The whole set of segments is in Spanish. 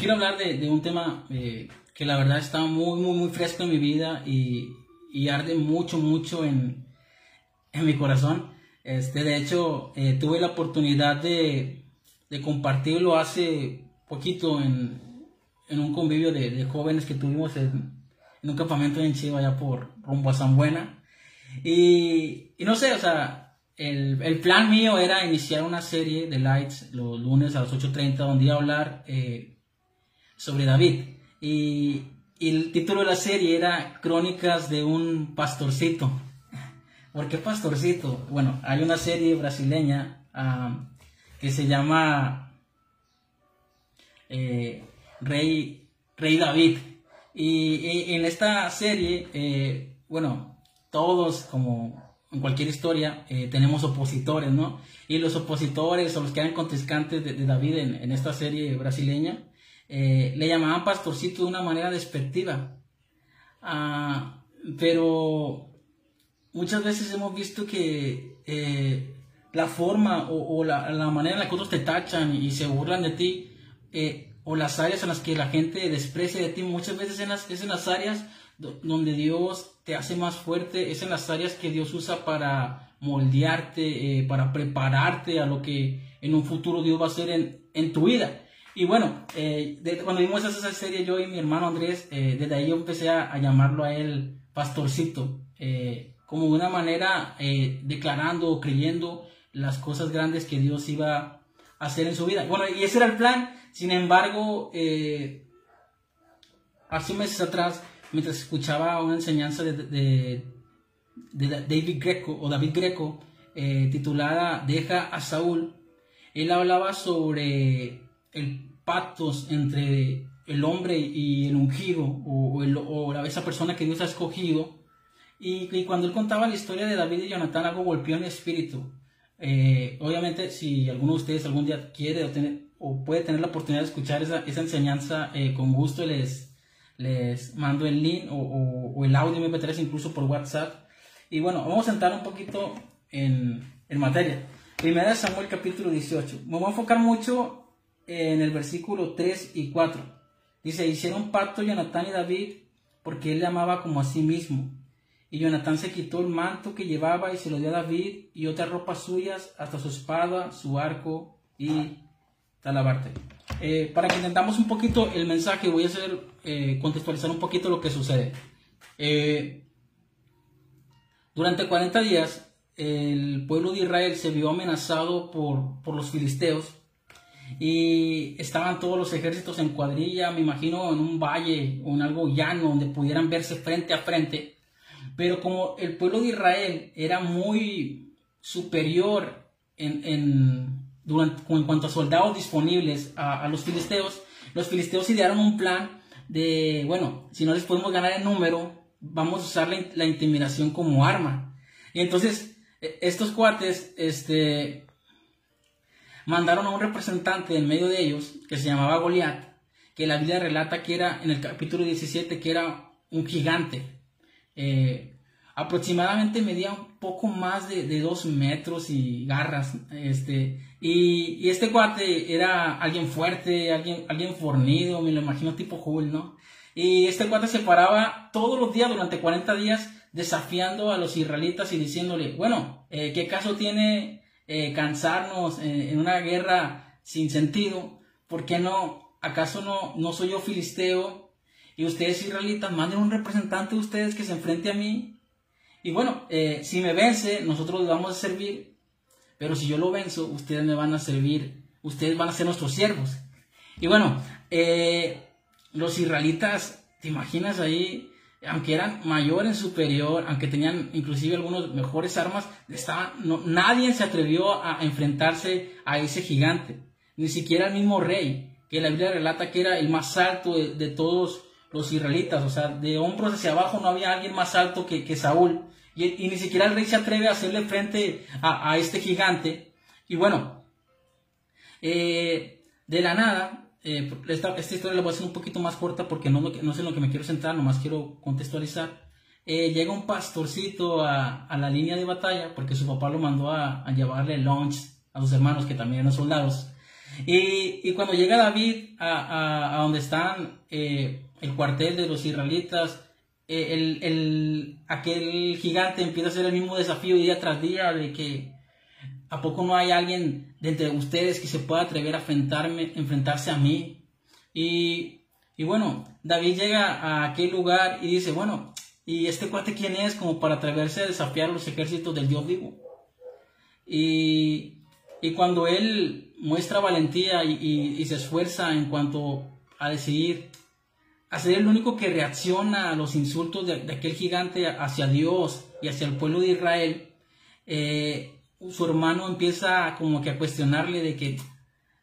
quiero hablar de, un tema eh, que la verdad está muy, muy, muy fresco en mi vida y, y arde mucho, mucho en, en, mi corazón. Este, de hecho, eh, tuve la oportunidad de, de, compartirlo hace poquito en, en un convivio de, de, jóvenes que tuvimos en, en un campamento en Chiva, allá por rumbo a San Buena. Y, y no sé, o sea, el, el, plan mío era iniciar una serie de lights los lunes a las 8.30 donde iba a hablar eh, sobre David. Y, el título de la serie era Crónicas de un pastorcito. ¿Por qué pastorcito? Bueno, hay una serie brasileña que se llama eh, Rey, Rey David. Y, en esta serie, eh, bueno, todos como en cualquier historia eh, tenemos opositores, ¿no? Y los opositores o los que eran contestantes de, David en, esta serie brasileña eh, le llamaban pastorcito de una manera despectiva. Ah, pero muchas veces hemos visto que eh, la forma o, la, manera en la que otros te tachan y se burlan de ti, o las áreas en las que la gente desprecia de ti, muchas veces las, es en las áreas donde Dios te hace más fuerte, es en las áreas que Dios usa para moldearte, eh, para prepararte a lo que en un futuro Dios va a hacer en, tu vida. Y bueno, eh, cuando vimos esa serie, yo y mi hermano Andrés, eh, desde ahí yo empecé a, llamarlo a él pastorcito, como de una manera declarando o creyendo las cosas grandes que Dios iba a hacer en su vida. Bueno, y ese era el plan, sin embargo, hace meses atrás, mientras escuchaba una enseñanza de, de, David Greco o David Greco eh, titulada Deja a Saúl, él hablaba sobre el pacto entre el hombre y el ungido o, o, esa persona que Dios ha escogido. Y, cuando él contaba la historia de David y Jonathan, algo golpeó en el espíritu. Eh, obviamente, si alguno de ustedes algún día quiere o, tener, o puede tener la oportunidad de escuchar esa, esa enseñanza, eh, con gusto les, les mando el link o, el audio MP3 incluso por WhatsApp. Y bueno, vamos a entrar un poquito en, en materia. Primera Samuel capítulo 18. Me voy a enfocar mucho en el versículo 3 y 4. Dice, hicieron pacto Jonatán y David porque él le amaba como a sí mismo. Y Jonatán se quitó el manto que llevaba y se lo dio a David y otras ropas suyas, hasta su espada, su arco y talabarte. Eh, para que entendamos un poquito el mensaje, voy a hacer eh, contextualizar un poquito lo que sucede. Eh, durante 40 días, el pueblo de Israel se vio amenazado por, por, los filisteos y estaban todos los ejércitos en cuadrilla, me imagino en un valle o en algo llano donde pudieran verse frente a frente. Pero como el pueblo de Israel era muy superior en, en en cuanto a soldados disponibles a, los filisteos, los filisteos idearon un plan de, bueno, si no les podemos ganar el número, vamos a usar la, intimidación como arma. Y entonces, e, estos cuates, este, mandaron a un representante en medio de ellos, que se llamaba Goliat, que la Biblia relata que era, en el capítulo 17, que era un gigante. Eh, aproximadamente medía un poco más de, dos metros y garras, este, y, este cuate era alguien fuerte, alguien, alguien fornido, me lo imagino tipo Hulk, ¿no? Y este cuate se paraba todos los días durante 40 días desafiando a los israelitas y diciéndole, bueno, eh, ¿qué caso tiene eh, cansarnos en una guerra sin sentido? ¿Por qué no? ¿Acaso no, no soy yo filisteo? Y ustedes israelitas, manden un representante de ustedes que se enfrente a mí y bueno, eh, si me vence, nosotros vamos a servir, pero si yo lo venzo, ustedes me van a servir, ustedes van a ser nuestros siervos. Y bueno, eh, los israelitas, ¿te imaginas ahí? Aunque eran mayor en superior, aunque tenían inclusive algunos mejores armas, no, nadie se atrevió a enfrentarse a ese gigante, ni siquiera el mismo rey, que la Biblia relata que era el más alto de, de todos los israelitas, o sea, de hombros hacia abajo no había alguien más alto que, que Saúl, y, ni siquiera el rey se atreve a hacerle frente a, a este gigante. Y bueno, eh, de la nada, eh, esta, esta, historia la voy a hacer un poquito más corta porque no, no sé en lo que me quiero centrar, nomás quiero contextualizar. Eh, llega un pastorcito a, a, la línea de batalla porque su papá lo mandó a, a llevarle lunch a sus hermanos que también eran soldados. Y, cuando llega David a, donde están eh, el cuartel de los israelitas, eh, el, aquel gigante empieza a hacer el mismo desafío día tras día de que ¿a poco no hay alguien de entre ustedes que se pueda atrever a enfrentarme, enfrentarse a mí? Y, y bueno, David llega a aquel lugar y dice, bueno, ¿y este cuate quién es como para atreverse a desafiar los ejércitos del Dios vivo? Y, y cuando él muestra valentía y, se esfuerza en cuanto a decidir a ser el único que reacciona a los insultos de, aquel gigante hacia Dios y hacia el pueblo de Israel, eh, su hermano empieza como que a cuestionarle de que,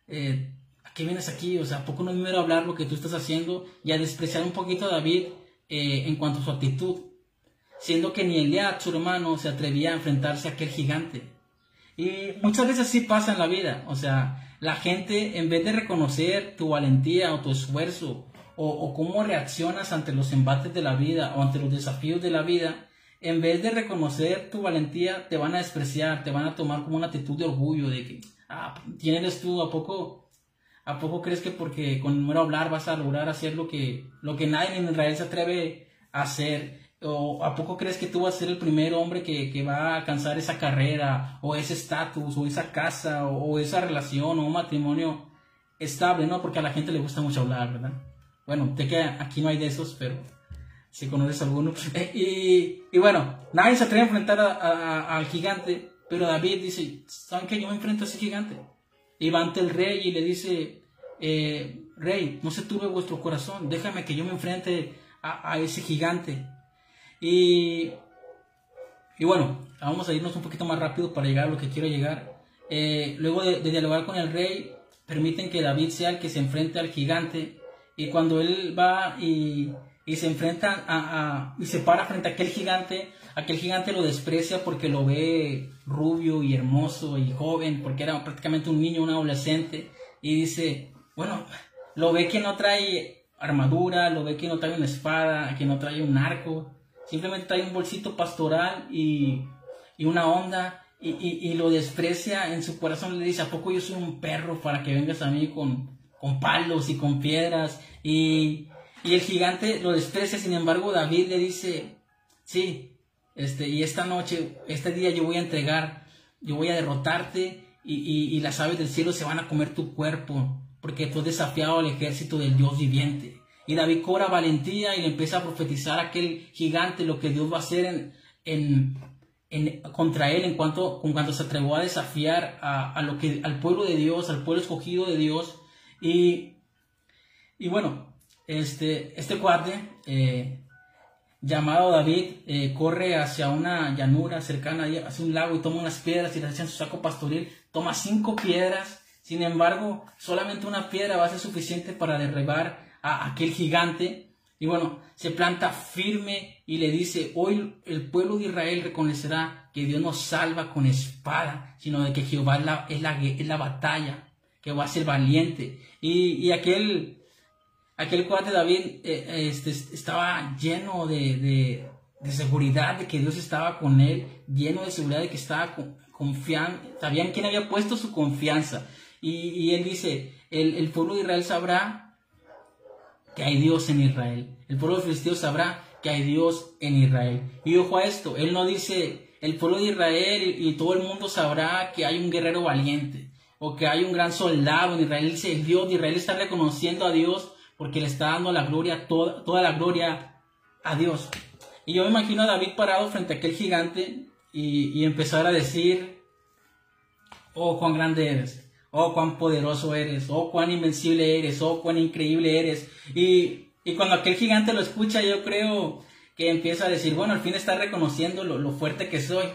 eh, ¿a qué vienes aquí? O sea, ¿a poco no a hablar lo que tú estás haciendo? Y a despreciar un poquito a David eh, en cuanto a su actitud, siendo que ni Eliad, su hermano, se atrevía a enfrentarse a aquel gigante. Y muchas veces sí pasa en la vida, o sea, la gente en vez de reconocer tu valentía o tu esfuerzo o, cómo reaccionas ante los embates de la vida o ante los desafíos de la vida, en vez de reconocer tu valentía, te van a despreciar, te van a tomar como una actitud de orgullo, de que, ah, tienes tú? ¿A poco, ¿A poco crees que porque con número hablar vas a lograr hacer lo que, lo que nadie en Israel se atreve a hacer? ¿O a poco crees que tú vas a ser el primer hombre que, que va a alcanzar esa carrera, o ese estatus, o esa casa, o, esa relación, o un matrimonio estable, ¿no? Porque a la gente le gusta mucho hablar, ¿verdad? Bueno, te que aquí no hay de esos, pero si conoces alguno. Eh, y, y, bueno, nadie se atreve a enfrentar al gigante, pero David dice, ¿saben qué? Yo me enfrento a ese gigante. Y va ante el rey y le dice, eh, rey, no se turbe vuestro corazón, déjame que yo me enfrente a, a ese gigante. Y, y bueno, vamos a irnos un poquito más rápido para llegar a lo que quiero llegar. Eh, luego de, dialogar con el rey, permiten que David sea el que se enfrente al gigante. Y cuando él va y, y se enfrenta a, y se para frente a aquel gigante, aquel gigante lo desprecia porque lo ve rubio y hermoso y joven, porque era prácticamente un niño, un adolescente. Y dice, bueno, lo ve que no trae armadura, lo ve que no trae una espada, que no trae un arco, Simplemente trae un bolsito pastoral y, una onda y, lo desprecia en su corazón. Le dice, ¿a poco yo soy un perro para que vengas a mí con, palos y con piedras? Y, el gigante lo desprecia. Sin embargo, David le dice, sí, este, y esta noche, este día yo voy a entregar, yo voy a derrotarte y, y las aves del cielo se van a comer tu cuerpo porque tú has desafiado al ejército del Dios viviente. Y David cobra valentía y le empieza a profetizar a aquel gigante lo que Dios va a hacer en, contra él en cuanto, con cuanto se atrevió a desafiar a, lo que, al pueblo de Dios, al pueblo escogido de Dios. Y, y bueno, este, este eh, llamado David eh, corre hacia una llanura cercana, hacia un lago y toma unas piedras y las echa en su saco pastoril, toma cinco piedras, sin embargo, solamente una piedra va a ser suficiente para derribar a aquel gigante. Y bueno, se planta firme y le dice, hoy el pueblo de Israel reconocerá que Dios no salva con espada, sino de que Jehová es la, es la, es la batalla, que va a ser valiente. Y, aquel, aquel cuate David eh, este, estaba lleno de, de, seguridad de que Dios estaba con él, lleno de seguridad de que estaba confiando, sabían quién había puesto su confianza. Y, él dice, el, el pueblo de Israel sabrá que hay Dios en Israel. El pueblo filisteo sabrá que hay Dios en Israel. Y ojo a esto, él no dice el pueblo de Israel y, todo el mundo sabrá que hay un guerrero valiente o que hay un gran soldado en Israel. Dice, el Dios de Israel está reconociendo a Dios porque le está dando la gloria, toda, toda la gloria a Dios. Y yo me imagino a David parado frente a aquel gigante y, y empezar a decir, oh, cuán grande eres oh, cuán poderoso eres, oh, cuán invencible eres, oh, cuán increíble eres. Y, y cuando aquel gigante lo escucha, yo creo que empieza a decir, bueno, al fin está reconociendo lo, fuerte que soy.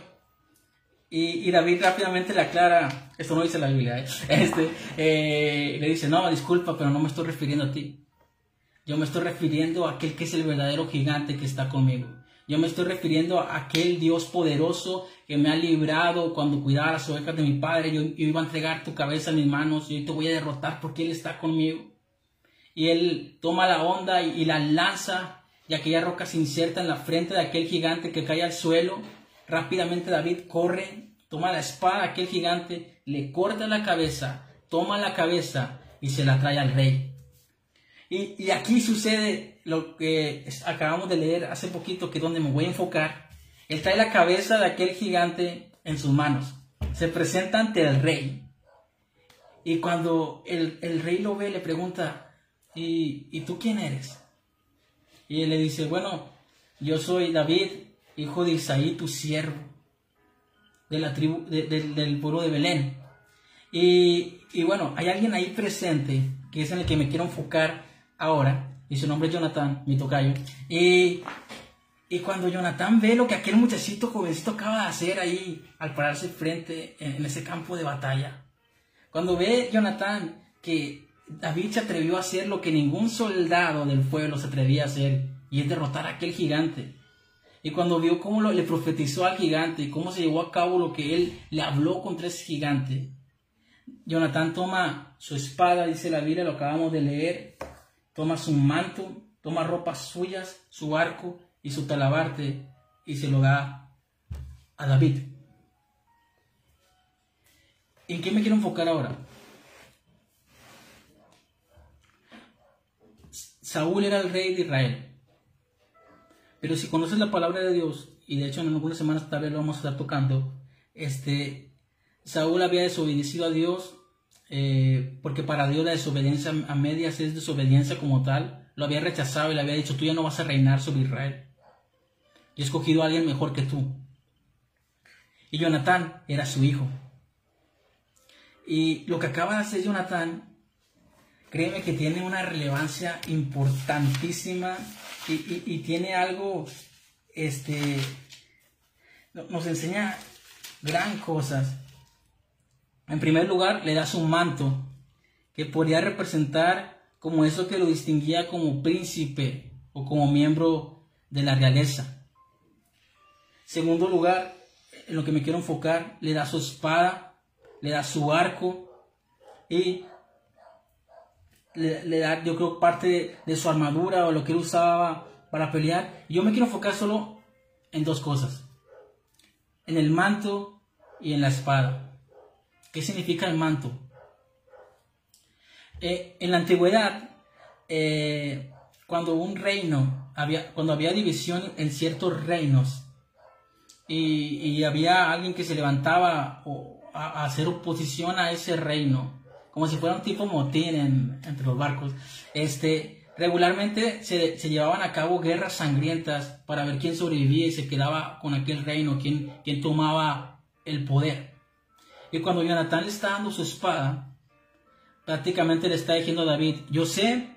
Y, David rápidamente le aclara, esto no dice la Biblia, ¿eh? este, eh, le dice, no, disculpa, pero no me estoy refiriendo a ti. Yo me estoy refiriendo a aquel que es el verdadero gigante que está conmigo. Yo me estoy refiriendo a aquel Dios poderoso que me ha librado cuando cuidaba las ovejas de mi padre. Yo, iba a entregar tu cabeza en mis manos y hoy te voy a derrotar porque Él está conmigo. Y Él toma la onda y, la lanza y aquella roca se inserta en la frente de aquel gigante que cae al suelo. Rápidamente David corre toma la espada aquel gigante, le corta la cabeza, toma la cabeza y se la trae al rey. Y, aquí sucede lo que acabamos de leer hace poquito, que es donde me voy a enfocar. Él trae la cabeza de aquel gigante en sus manos. Se presenta ante el rey. Y cuando el, rey lo ve, le pregunta, ¿Y, ¿y tú quién eres? Y él le dice, bueno, yo soy David, hijo de Isaí, tu siervo, de la tribu, del pueblo de Belén. Y, y, bueno, hay alguien ahí presente, que es en el que me quiero enfocar ahora, y su nombre es Jonathan, mi tocayo. Y, y cuando Jonathan ve lo que aquel muchachito jovencito acaba de hacer ahí al pararse frente en, ese campo de batalla, cuando ve Jonathan que David se atrevió a hacer lo que ningún soldado del pueblo se atrevía a hacer, y es derrotar a aquel gigante. Y cuando vio cómo le profetizó al gigante y cómo se llevó a cabo lo que él le habló contra ese gigante, Jonathan toma su espada, dice la Biblia, lo acabamos de leer, toma su manto, toma ropas suyas, su arco y su talabarte y se lo da a David. ¿En qué me quiero enfocar ahora? Saúl era el rey de Israel. Pero si conoces la palabra de Dios, y de hecho en algunas semanas tal vez lo vamos a estar tocando, este, Saúl había desobedecido a Dios, eh, porque para Dios la desobediencia a medias es desobediencia como tal. Lo había rechazado y le había dicho, tú ya no vas a reinar sobre Israel. Yo he escogido a alguien mejor que tú. Y Jonatán era su hijo. Y lo que acaba de hacer Jonatán créeme que tiene una relevancia importantísima y, tiene algo, este, nos enseña gran cosas. En primer lugar, le das un manto que podría representar como eso que lo distinguía como príncipe o como miembro de la realeza. Segundo lugar, en lo que me quiero enfocar, le da su espada, le da su arco y le, da, yo creo, parte de, su armadura o lo que él usaba para pelear. Yo me quiero enfocar solo en dos cosas. En el manto y en la espada. ¿Qué significa el manto? Eh, en la antigüedad, eh, cuando un reino, había, cuando había división en ciertos reinos y, había alguien que se levantaba a hacer oposición a ese reino, como si fuera un tipo motín entre los barcos. Este, regularmente se, llevaban a cabo guerras sangrientas para ver quién sobrevivía y se quedaba con aquel reino, quién, quién tomaba el poder. Y cuando Jonathan le está dando su espada, prácticamente le está diciendo a David, yo sé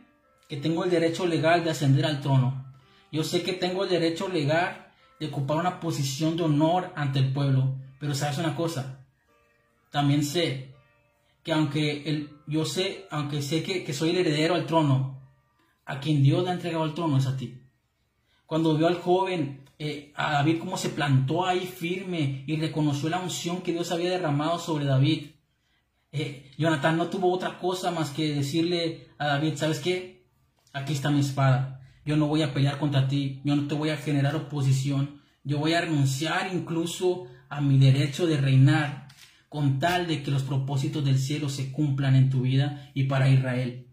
que tengo el derecho legal de ascender al trono. Yo sé que tengo el derecho legal de ocupar una posición de honor ante el pueblo. Pero sabes una cosa, también sé que aunque el, yo sé, aunque sé que, soy el heredero al trono, a quien Dios le ha entregado el trono es a ti. Cuando vio al joven, eh, a David cómo se plantó ahí firme y reconoció la unción que Dios había derramado sobre David, eh, Jonathan no tuvo otra cosa más que decirle a David, ¿sabes qué? Aquí está mi espada. Yo no voy a pelear contra ti, yo no te voy a generar oposición, yo voy a renunciar incluso a mi derecho de reinar con tal de que los propósitos del cielo se cumplan en tu vida y para Israel.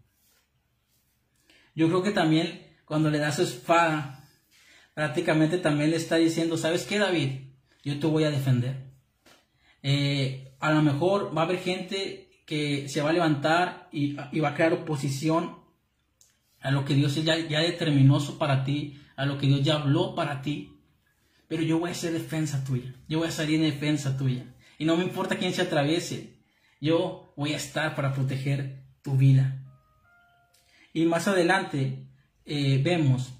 Yo creo que también cuando le da su espada, prácticamente también le está diciendo, ¿sabes qué David? Yo te voy a defender. Eh, a lo mejor va a haber gente que se va a levantar y, va a crear oposición a lo que Dios ya, ya determinó para ti, a lo que Dios ya habló para ti. Pero yo voy a ser defensa tuya. Yo voy a salir en defensa tuya. Y no me importa quién se atraviese, yo voy a estar para proteger tu vida. Y más adelante eh, vemos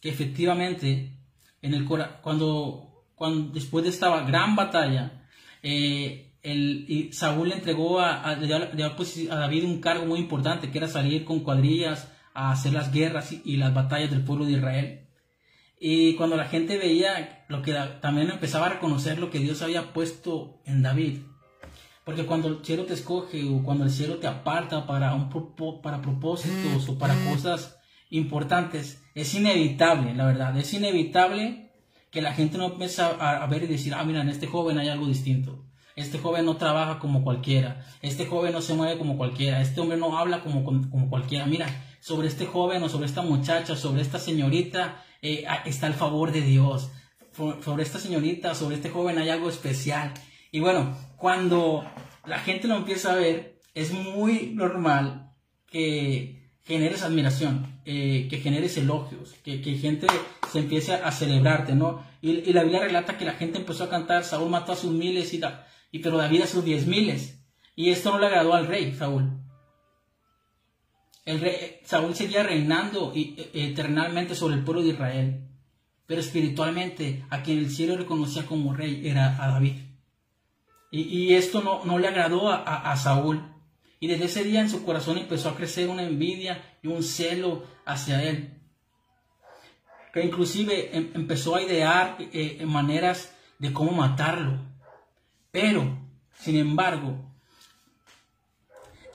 que efectivamente en el cuando, cuando después de esta gran batalla, eh, el, Saúl le entregó a, a, David un cargo muy importante, que era salir con cuadrillas a hacer las guerras y las batallas del pueblo de Israel. Y cuando la gente veía lo que también empezaba a reconocer lo que Dios había puesto en David. Porque cuando el cielo te escoge o cuando el cielo te aparta para, un, para propósitos o para cosas importantes, es inevitable, la verdad, es inevitable que la gente no empiece a, ver y decir, ah, mira, en este joven hay algo distinto. este joven no trabaja como cualquiera, este joven no se mueve como cualquiera, este hombre no habla como, como cualquiera. Mira, sobre este joven o sobre esta muchacha, sobre esta señorita, eh, está el favor de Dios. Sobre esta señorita, sobre este joven hay algo especial. Y bueno, cuando la gente lo empieza a ver, es muy normal que generes admiración, eh, que generes elogios, que, que, gente se empiece a celebrarte, ¿no? Y, la Biblia relata que la gente empezó a cantar, Saúl mató a sus miles y, y pero David a sus diez miles. Y esto no le agradó al rey, Saúl. El Saúl seguía reinando e, eternamente sobre el pueblo de Israel, pero espiritualmente a quien el cielo reconocía como rey era a David. Y, esto no, no, le agradó a, Saúl. Y desde ese día en su corazón empezó a crecer una envidia y un celo hacia él. Que inclusive em, empezó a idear eh, maneras de cómo matarlo. Pero, sin embargo,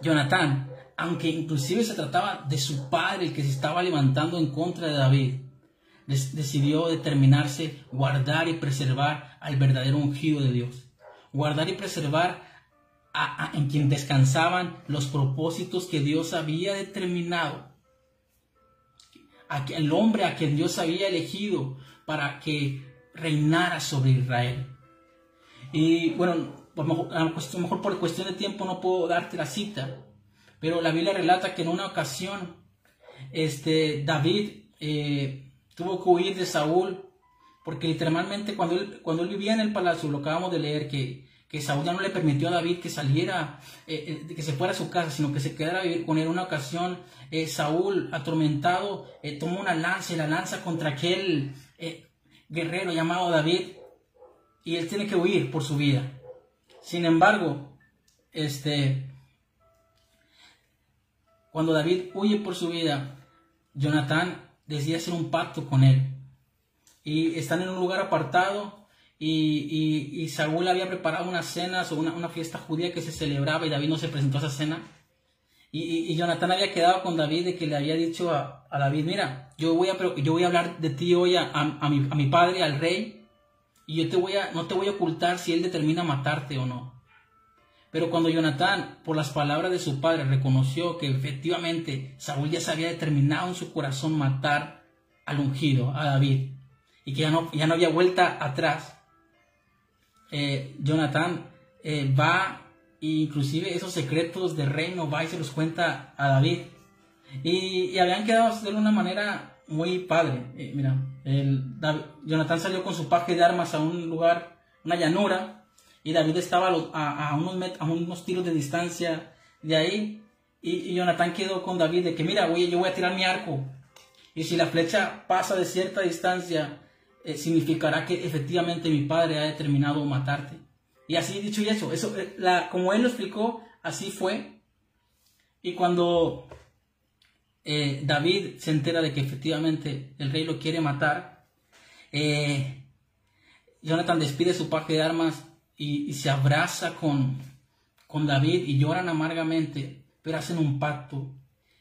Jonatán aunque inclusive se trataba de su padre el que se estaba levantando en contra de David, decidió determinarse guardar y preservar al verdadero ungido de Dios. Guardar y preservar a, en quien descansaban los propósitos que Dios había determinado. el hombre a quien Dios había elegido para que reinara sobre Israel. Y bueno, a lo mejor por cuestión de tiempo no puedo darte la cita, pero la Biblia relata que en una ocasión este, David eh, tuvo que huir de Saúl, porque literalmente cuando él, cuando él vivía en el palacio, lo acabamos de leer, que, que Saúl ya no le permitió a David que saliera, eh, eh, que se fuera a su casa, sino que se quedara a vivir con él. Una ocasión, Saúl, atormentado, tomó una lanza y la lanza contra aquel guerrero llamado David, y él tiene que huir por su vida. Sin embargo, este, cuando David huye por su vida, Jonatán decide hacer un pacto con él. Y están en un lugar apartado y, Saúl había preparado una cena o una, fiesta judía que se celebraba y David no se presentó a esa cena. Y, Jonatán había quedado con David de que le había dicho a, David, mira, yo voy, a, yo voy a hablar de ti hoy a, mi, a mi padre, al rey, y yo te voy a, no te voy a ocultar si él determina matarte o no. Pero cuando Jonatán, por las palabras de su padre, reconoció que efectivamente Saúl ya se había determinado en su corazón matar al ungido, a David, y que ya no, ya no había vuelta atrás, eh, Jonatán eh, va inclusive esos secretos del reino va y se los cuenta a David. Y, habían quedado de una manera muy padre. Eh, mira, el, Jonatán salió con su paje de armas a un lugar, una llanura, y David estaba a, unos, a unos tiros de distancia de ahí y, Jonathan quedó con David de que mira, oye, yo voy a tirar mi arco y si la flecha pasa de cierta distancia, eh, significará que efectivamente mi padre ha determinado matarte. Y así dicho y eso, eso eh, la, como él lo explicó, así fue. Y cuando eh, David se entera de que efectivamente el rey lo quiere matar, Jonathan despide su paje de armas y, se abraza con, con David y lloran amargamente, pero hacen un pacto.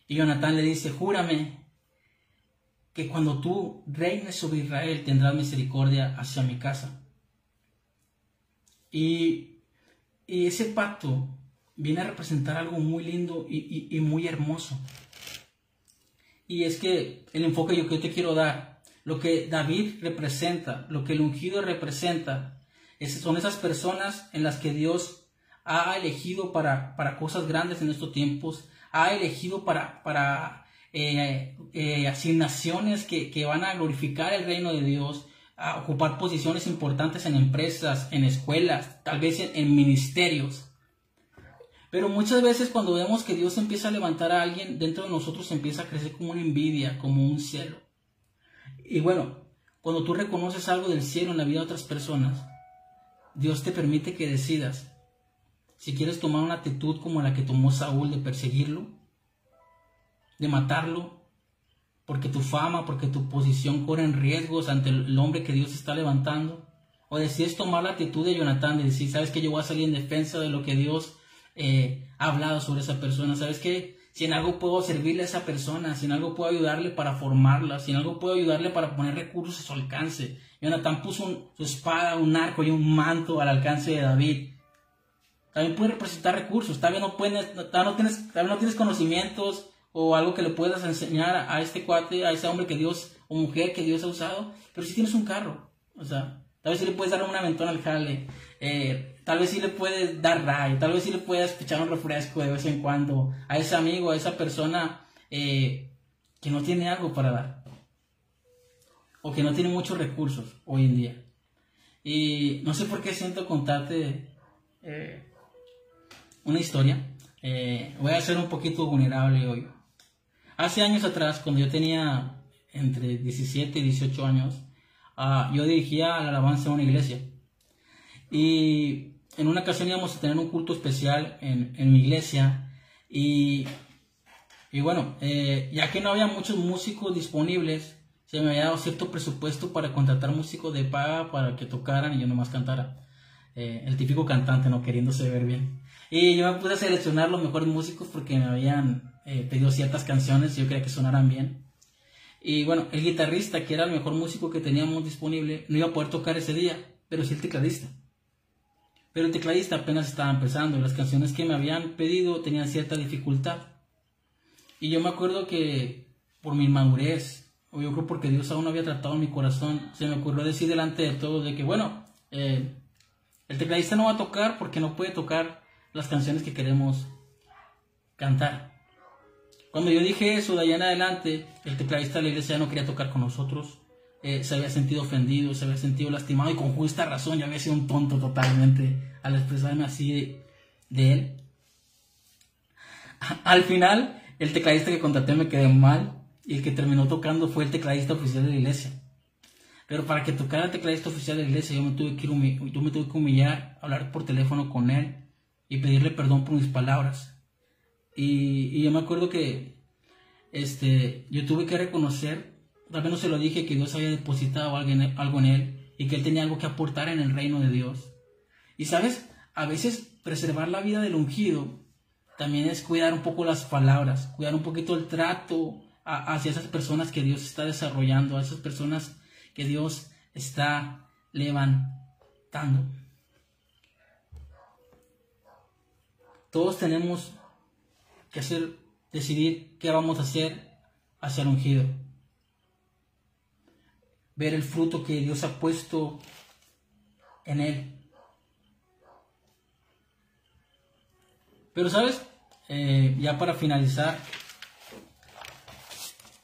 Y Jonatán le dice, júrame que cuando tú reines sobre Israel tendrás misericordia hacia mi casa. Y, y ese pacto viene a representar algo muy lindo y, y, muy hermoso. Y es que el enfoque yo que yo te quiero dar, lo que David representa, lo que el ungido representa, son esas personas en las que Dios ha elegido para, para cosas grandes en estos tiempos, ha elegido para, para eh, eh, asignaciones que, que, van a glorificar el reino de Dios, a ocupar posiciones importantes en empresas, en escuelas, tal vez en, en ministerios. Pero muchas veces cuando vemos que Dios empieza a levantar a alguien, dentro de nosotros empieza a crecer como una envidia, como un cielo. Y bueno, cuando tú reconoces algo del cielo en la vida de otras personas, Dios te permite que decidas si quieres tomar una actitud como la que tomó Saúl de perseguirlo, de matarlo, porque tu fama, porque tu posición corren riesgos ante el hombre que Dios está levantando, o decides tomar la actitud de Jonatán de decir, sabes que yo voy a salir en defensa de lo que Dios eh, ha hablado sobre esa persona, sabes que si en algo puedo servirle a esa persona, si en algo puedo ayudarle para formarla, si en algo puedo ayudarle para poner recursos a su alcance. Jonathan puso su espada, un arco y un manto al alcance de David también puede representar recursos. Tal vez no, puedes, no, tienes, tal no tienes conocimientos o algo que le puedas enseñar a este cuate, a ese hombre que Dios o mujer que Dios ha usado, pero si tienes un carro, o sea, tal vez si le puedes dar una ventana al jale, eh, tal vez si le puedes dar rayo, tal vez si le puedes echar un refresco de vez en cuando a ese amigo, a esa persona eh, que no tiene algo para dar o que no tiene muchos recursos hoy en día. Y no sé por qué siento contarte eh, una historia. voy a ser un poquito vulnerable hoy. Hace años atrás, cuando yo tenía entre 17 y 18 años, uh, yo dirigía la alabanza en una iglesia. Y en una ocasión íbamos a tener un culto especial en, mi iglesia. Y, bueno, eh, ya que no había muchos músicos disponibles, se me había dado cierto presupuesto para contratar músicos de paga para que tocaran y yo nomás cantara. Eh, el típico cantante, no queriéndose ver bien. Y yo me pude seleccionar los mejores músicos porque me habían eh, pedido ciertas canciones yo quería que sonaran bien. Y bueno, el guitarrista, que era el mejor músico que teníamos disponible, no iba a poder tocar ese día, pero sí el tecladista. Pero el tecladista apenas estaba empezando, las canciones que me habían pedido tenían cierta dificultad. Y yo me acuerdo que por mi madurez, o yo creo porque Dios aún no había tratado mi corazón, se me ocurrió decir delante de todos de que, bueno, eh, el tecladista no va a tocar porque no puede tocar las canciones que queremos cantar. Cuando yo dije eso, de allá en adelante, el tecladista de la iglesia ya no quería tocar con nosotros. Eh, se había sentido ofendido, se había sentido lastimado y con justa razón. Yo había sido un tonto totalmente al expresarme así de, él. Al final, el tecladista que contraté me quedó mal y el que terminó tocando fue el tecladista oficial de la iglesia. Pero para que tocara el tecladista oficial de la iglesia, yo me tuve que, yo me tuve que humillar, hablar por teléfono con él y pedirle perdón por mis palabras. Y, yo me acuerdo que este, yo tuve que reconocer, tal vez no se lo dije, que Dios había depositado algo en él y que él tenía algo que aportar en el reino de Dios. Y sabes, a veces preservar la vida del ungido también es cuidar un poco las palabras, cuidar un poquito el trato hacia esas personas que Dios está desarrollando, a esas personas que Dios está levantando. Todos tenemos que hacer, decidir qué vamos a hacer hacia el ungido. Ver el fruto que Dios ha puesto en él. Pero sabes, eh, ya para finalizar,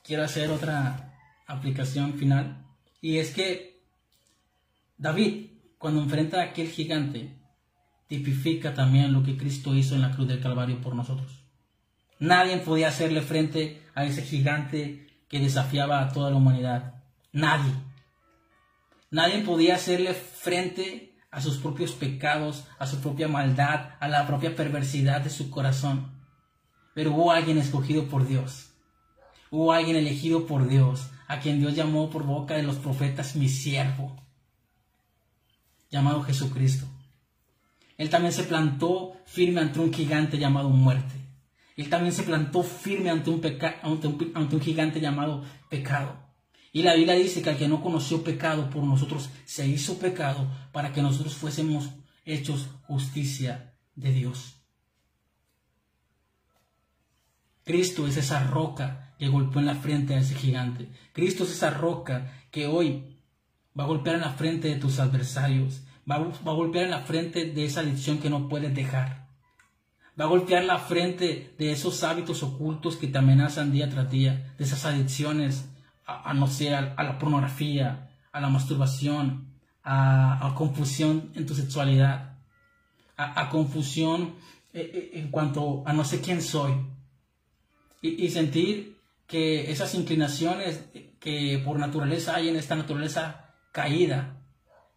quiero hacer otra aplicación final. Y es que David, cuando enfrenta a aquel gigante, tipifica también lo que Cristo hizo en la cruz del Calvario por nosotros. Nadie podía hacerle frente a ese gigante que desafiaba a toda la humanidad. Nadie. Nadie podía hacerle frente a sus propios pecados, a su propia maldad, a la propia perversidad de su corazón. Pero hubo alguien escogido por Dios. Hubo alguien elegido por Dios, a quien Dios llamó por boca de los profetas mi siervo, llamado Jesucristo. Él también se plantó firme ante un gigante llamado muerte. Él también se plantó firme ante un, ante un, gigante llamado pecado. Y la Biblia dice que al que no conoció pecado por nosotros se hizo pecado para que nosotros fuésemos hechos justicia de Dios. Cristo es esa roca que golpeó en la frente a ese gigante. Cristo es esa roca que hoy va a golpear en la frente de tus adversarios. Va a, va a golpear en la frente de esa adicción que no puedes dejar. Va a golpear la frente de esos hábitos ocultos que te amenazan día tras día, de esas adicciones a, no sé, a, la pornografía, a la masturbación, a, confusión en tu sexualidad, a, confusión eh, eh, en cuanto a no sé quién soy. Y, sentir que esas inclinaciones que por naturaleza hay en esta naturaleza caída,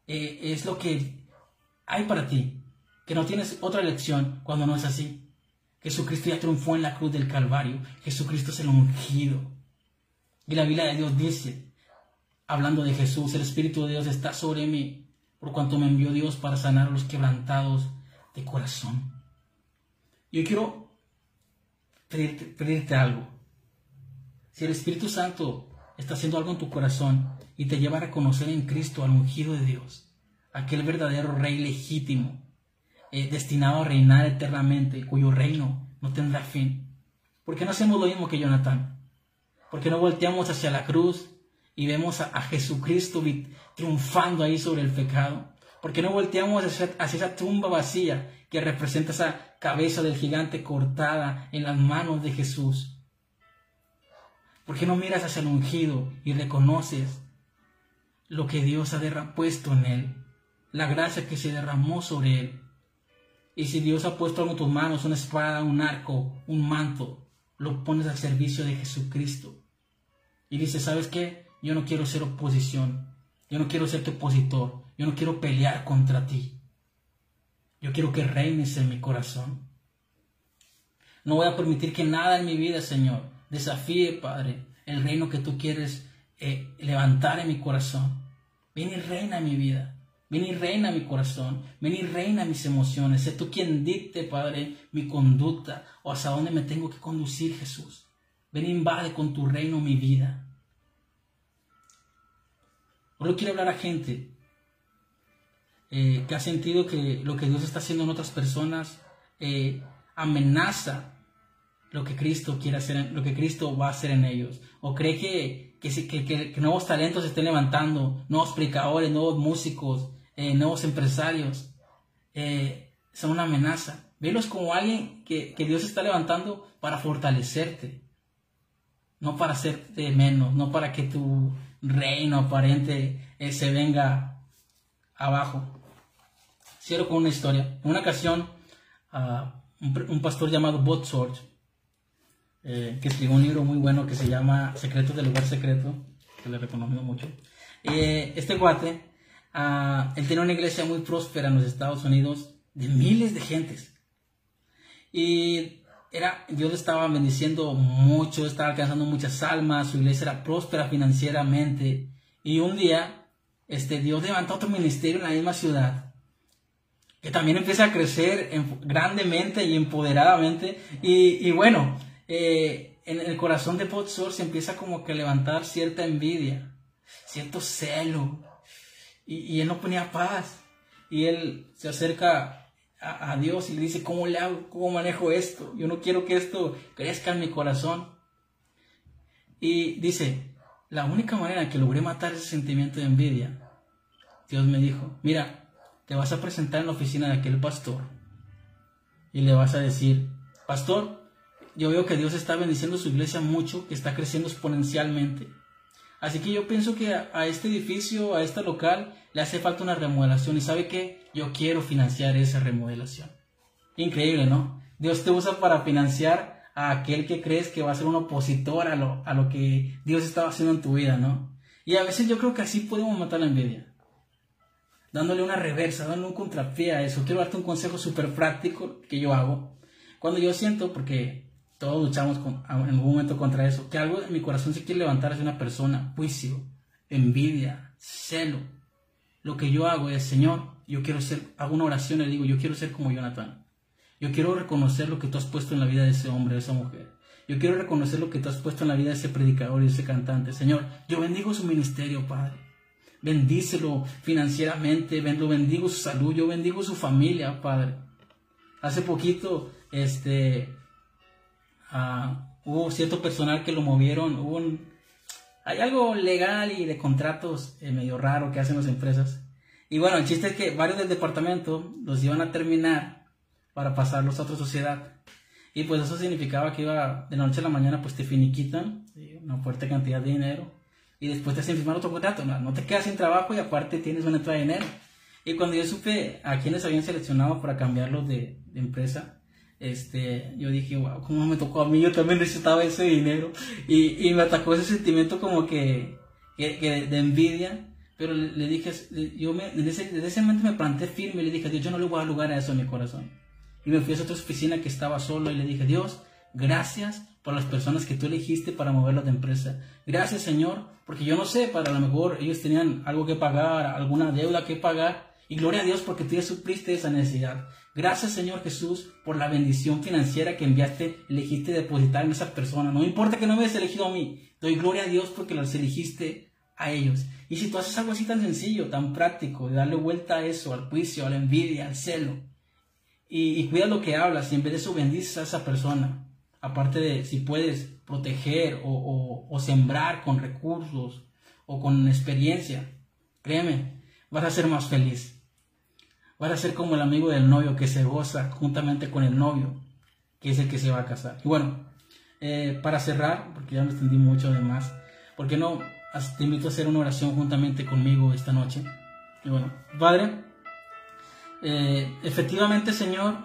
eh, es lo que hay para ti que no tienes otra elección cuando no es así. Jesucristo ya triunfó en la cruz del Calvario. Jesucristo es el ungido. Y la Biblia de Dios dice, hablando de Jesús, el Espíritu de Dios está sobre mí, por cuanto me envió Dios para sanar a los quebrantados de corazón. Yo quiero pedirte, pedirte algo. Si el Espíritu Santo está haciendo algo en tu corazón y te lleva a reconocer en Cristo al ungido de Dios, aquel verdadero Rey legítimo, eh, destinado a reinar eternamente, cuyo reino no tendrá fin. ¿Por qué no hacemos lo mismo que Jonathan? ¿Por qué no volteamos hacia la cruz y vemos a, Jesucristo triunfando ahí sobre el pecado? ¿Por qué no volteamos hacia, esa tumba vacía que representa esa cabeza del gigante cortada en las manos de Jesús? ¿Por qué no miras hacia el ungido y reconoces lo que Dios ha puesto en él? La gracia que se derramó sobre él. Y si Dios ha puesto en tus manos una espada, un arco, un manto, lo pones al servicio de Jesucristo. Y dices, ¿sabes qué? Yo no quiero ser oposición. Yo no quiero ser tu opositor. Yo no quiero pelear contra ti. Yo quiero que reines en mi corazón. No voy a permitir que nada en mi vida, Señor, desafíe, Padre, el reino que tú quieres eh, levantar en mi corazón. Ven y reina en mi vida. Ven y reina mi corazón. Ven y reina mis emociones. Sé tú quien dicte, Padre, mi conducta o hacia dónde me tengo que conducir, Jesús. Ven e invade con tu reino mi vida. Hoy quiero hablar a gente eh, que ha sentido que lo que Dios está haciendo en otras personas eh, amenaza lo que Cristo quiere hacer, lo que Cristo va a hacer en ellos. O cree que, que, nuevos talentos se estén levantando, nuevos predicadores, nuevos músicos, eh, nuevos empresarios. son una amenaza. Velos como alguien que, que Dios está levantando para fortalecerte. No para hacerte menos, no para que tu reino aparente se venga abajo. Cierro con una historia. En una ocasión, un, pastor llamado Bob eh, que escribió un libro muy bueno que se llama Secretos del Lugar Secreto, que le recomiendo mucho. Eh, este guate, uh, él tenía una iglesia muy próspera en los Estados Unidos, de miles de gentes. Y era, Dios le estaba bendiciendo mucho, estaba alcanzando muchas almas, su iglesia era próspera financieramente. Y un día, este, Dios levantó otro ministerio en la misma ciudad que también empieza a crecer grandemente y empoderadamente. Y, bueno, eh, en el corazón de Potsor se empieza como que a levantar cierta envidia, cierto celo. Y, él no ponía paz. Y él se acerca a, Dios y le dice, ¿cómo le hago? ¿Cómo manejo esto? Yo no quiero que esto crezca en mi corazón. Y dice, la única manera que logré matar ese sentimiento de envidia, Dios me dijo, mira, te vas a presentar en la oficina de aquel pastor y le vas a decir, pastor, yo veo que Dios está bendiciendo su iglesia mucho, que está creciendo exponencialmente. Así que yo pienso que a, este edificio, a este local, le hace falta una remodelación. ¿Y sabe qué? Yo quiero financiar esa remodelación. Increíble, ¿no? Dios te usa para financiar a aquel que crees que va a ser un opositor a lo, a lo que Dios estaba haciendo en tu vida, ¿no? Y a veces yo creo que así podemos matar la envidia dándole una reversa, dándole un contrapié a eso. Quiero darte un consejo súper práctico que yo hago. Cuando yo siento, porque todos luchamos en algún momento contra eso, que algo en mi corazón se quiere levantar hacia una persona, juicio, envidia, celo. Lo que yo hago es, Señor, yo quiero ser, hago una oración y le digo, yo quiero ser como Jonathan. Yo quiero reconocer lo que tú has puesto en la vida de ese hombre, de esa mujer. Yo quiero reconocer lo que tú has puesto en la vida de ese predicador y ese cantante. Señor, yo bendigo su ministerio, Padre bendícelo financieramente, lo bendigo su salud, yo bendigo su familia, Padre. Hace poquito, este, ah, hubo cierto personal que lo movieron, hubo hay algo legal y de contratos eh, medio raro que hacen las empresas. Y bueno, el chiste es que varios del departamento los iban a terminar para pasarlos a otra sociedad. Y pues eso significaba que iba de noche a la mañana, pues te finiquitan una fuerte cantidad de dinero y después te hacen firmar otro contrato. No, te quedas sin trabajo y aparte tienes una entrada de dinero. Y cuando yo supe a quienes habían seleccionado para cambiarlos de, empresa, este, yo dije, wow, ¿cómo me tocó a mí? Yo también necesitaba ese dinero. Y, y me atacó ese sentimiento como que, que, de envidia. Pero le, dije, yo me, desde, ese, ese momento me planté firme y le dije, Dios, yo no le voy a dar lugar a eso en mi corazón. Y me fui a esa otra oficina que estaba solo y le dije, Dios, gracias por las personas que tú elegiste para moverlas de empresa. Gracias, Señor, porque yo no sé, para lo mejor ellos tenían algo que pagar, alguna deuda que pagar, y gloria a Dios porque tú ya supliste esa necesidad. Gracias, Señor Jesús, por la bendición financiera que enviaste, elegiste depositar en esa persona. No importa que no me hayas elegido a mí, doy gloria a Dios porque los elegiste a ellos. Y si tú haces algo así tan sencillo, tan práctico, de darle vuelta a eso, al juicio, a la envidia, al celo, y, cuida lo que hablas y en vez de eso bendices a esa persona. Aparte de si puedes proteger o, sembrar con recursos o con experiencia, créeme, vas a ser más feliz. Vas a ser como el amigo del novio que se goza juntamente con el novio, que es el que se va a casar. Y bueno, eh, para cerrar, porque ya me extendí mucho de más, ¿por qué no te invito a hacer una oración juntamente conmigo esta noche? Y bueno, Padre, eh, efectivamente, Señor,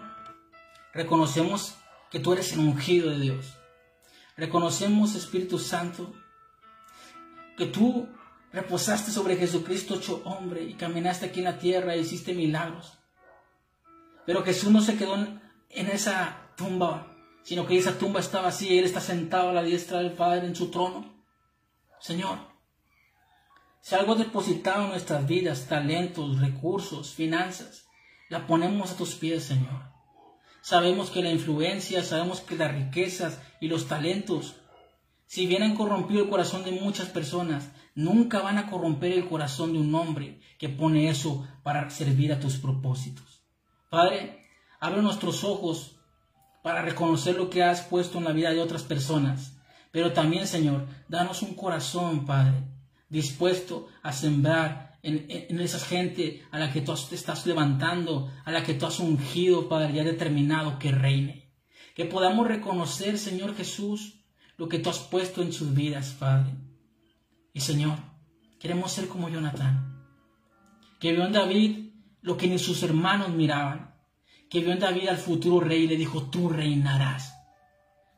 reconocemos que tú eres el ungido de Dios. Reconocemos, Espíritu Santo, que tú reposaste sobre Jesucristo hecho hombre y caminaste aquí en la tierra e hiciste milagros. Pero Jesús no se quedó en esa tumba, sino que esa tumba estaba vacía y Él está sentado a la diestra del Padre en su trono. Señor, si algo depositado en nuestras vidas, talentos, recursos, finanzas, la ponemos a tus pies, Señor. Sabemos que la influencia, sabemos que las riquezas y los talentos, si bien han corrompido el corazón de muchas personas, nunca van a corromper el corazón de un hombre que pone eso para servir a tus propósitos. Padre, abre nuestros ojos para reconocer lo que has puesto en la vida de otras personas. Pero también, Señor, danos un corazón, Padre, dispuesto a sembrar en, esa gente a la que tú estás levantando, a la que tú has ungido, Padre, ya determinado que reine. Que podamos reconocer, Señor Jesús, lo que tú has puesto en sus vidas, Padre. Señor, queremos ser como Jonatán, que vio en David lo que ni sus hermanos miraban, que vio en David al futuro rey y le dijo, tú reinarás.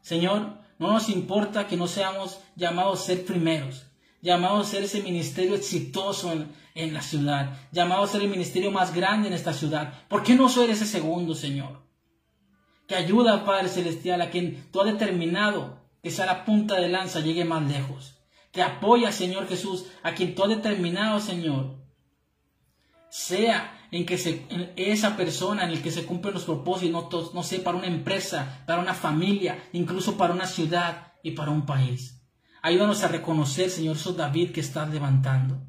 Señor, no nos importa que no seamos llamados a ser primeros, llamados a ser ese ministerio exitoso en, la ciudad, llamados a ser el ministerio más grande en esta ciudad. ¿Por qué no soy ese segundo, Señor? Que ayuda, Padre Celestial, a quien tú has determinado que sea la punta de lanza llegue más lejos. Que apoya, Señor Jesús, a quien tú has determinado, Señor, sea en que esa persona en el que se cumplen los propósitos, no, no sé, para una empresa, para una familia, incluso para una ciudad y para un país. Ayúdanos a reconocer, Señor, esos David que estás levantando.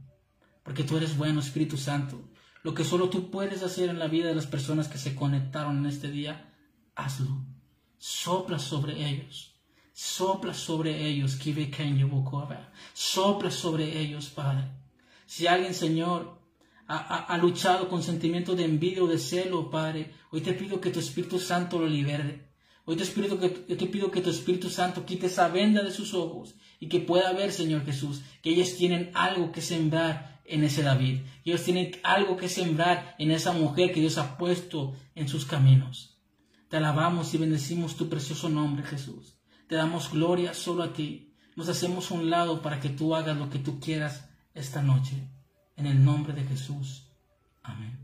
Porque tú eres bueno, Espíritu Santo. Lo que solo tú puedes hacer en la vida de las personas que se conectaron en este día, hazlo. Sopla sobre ellos. Sopla sobre ellos. Sopla sobre ellos, Padre. Si alguien, Señor, ha, ha, luchado con sentimientos de envidia o de celo, Padre, hoy te pido que tu Espíritu Santo lo libere. Hoy te, espíritu que, te pido que tu Espíritu Santo quite esa venda de sus ojos y que pueda ver, Señor Jesús, que ellos tienen algo que sembrar en ese David. Ellos tienen algo que sembrar en esa mujer que Dios ha puesto en sus caminos. Te alabamos y bendecimos tu precioso nombre, Jesús. Te damos gloria solo a ti. Nos hacemos un lado para que tú hagas lo que tú quieras esta noche. En el nombre de Jesús. Amén.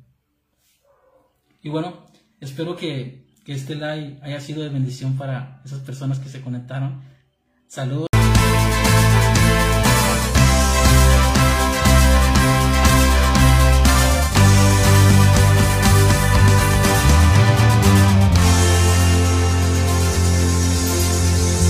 Y bueno, espero que, que este live haya sido de bendición para esas personas que se conectaron. Saludos.